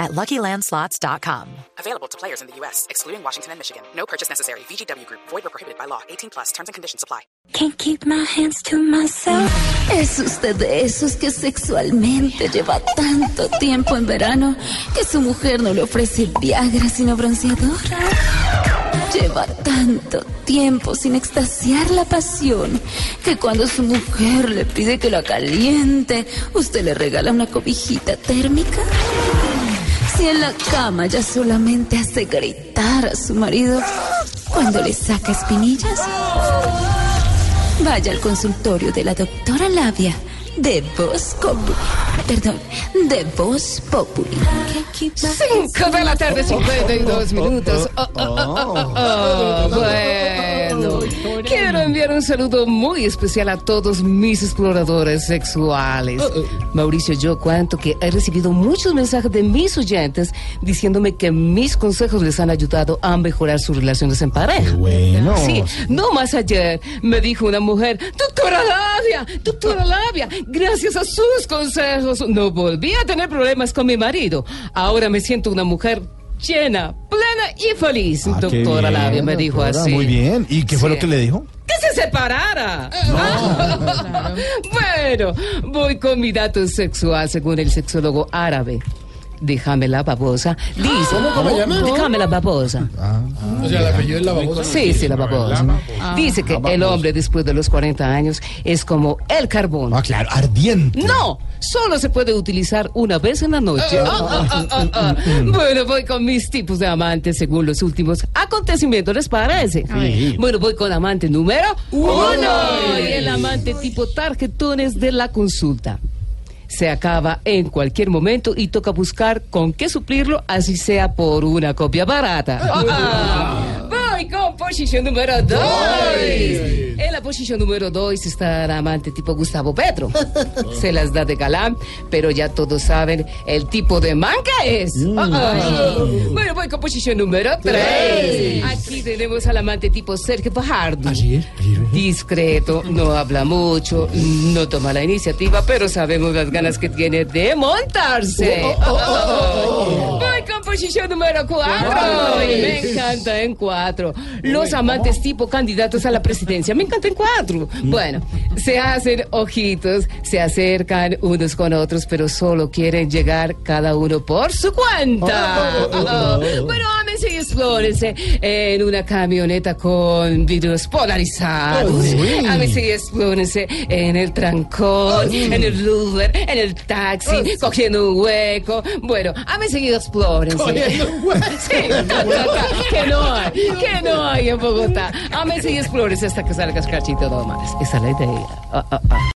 at LuckyLandSlots.com. Available to players in the U.S., excluding Washington and Michigan. No purchase necessary. VGW Group. Void or prohibited by law. 18 plus. Terms and conditions apply. Can't keep my hands to myself. Es usted de esos que sexualmente lleva tanto tiempo en verano que su mujer no le ofrece Viagra sino bronceador. Lleva tanto tiempo sin extasiar la pasión que cuando su mujer le pide que la caliente, usted le regala una cobijita térmica. Si en la cama ya solamente hace gritar a su marido cuando le saca espinillas. Vaya al consultorio de la doctora Labia de Voz Populi. Perdón, de Voz Populi. Cinco de la tarde, 52 minutos. Oh, oh, oh, oh, oh. Bueno, enviar un saludo muy especial a todos mis exploradores sexuales. Mauricio, yo cuento que he recibido muchos mensajes de mis oyentes diciéndome que mis consejos les han ayudado a mejorar sus relaciones en pareja. Bueno. Sí, no más ayer me dijo una mujer, doctora Labia, doctora Labia, gracias a sus consejos no volví a tener problemas con mi marido. Ahora me siento una mujer llena, plena y feliz. Ah, doctora bien, Labia me dijo doctora, así. Muy bien. ¿Y qué fue Sí. lo que le dijo? Se separara. bueno, voy con mi dato sexual según el sexólogo árabe. Déjame la babosa. Dice, ¿Cómo llama? Déjame la babosa. O sea, el apellido es la babosa. Sí, sí, la babosa. Dice que el hombre después de los 40 años es como el carbón. Ah, claro, ardiente. No, solo se puede utilizar una vez en la noche. Ah, ah, ah. Bueno, voy con mis tipos de amantes según los últimos acontecimientos, ¿les parece? Bueno, voy con amante número uno. Y el amante tipo tarjetones de la consulta. Se acaba en cualquier momento y toca buscar con qué suplirlo, así sea por una copia barata. Ah, Voy con posición número 2. En la posición número 2 está el amante tipo Gustavo Petro. Se las da de galán, pero ya todos saben el tipo de man que es. Ah. Bueno, voy con posición número 3. Aquí tenemos al amante tipo Sergio Fajardo. Discreto, no habla mucho, no toma la iniciativa, pero sabemos las ganas que tiene de montarse. Voy con posición número 4. Me encanta en 4. Los amantes tipo candidatos a la presidencia. Me encanta en 4. Bueno, se hacen ojitos, se acercan unos con otros, pero solo quieren llegar cada uno por su cuenta. Bueno, ámense y explórense en una camioneta con vidrios polarizados. Ámense y explórense en el trancón, en el Uber, en el taxi, cogiendo un hueco. Bueno, ámense y explórense. Sí, que no hay, que no hay en Bogotá. Ámense y explórense hasta que salga Cachito Domás. Esa es la idea. Ah, ah, ah.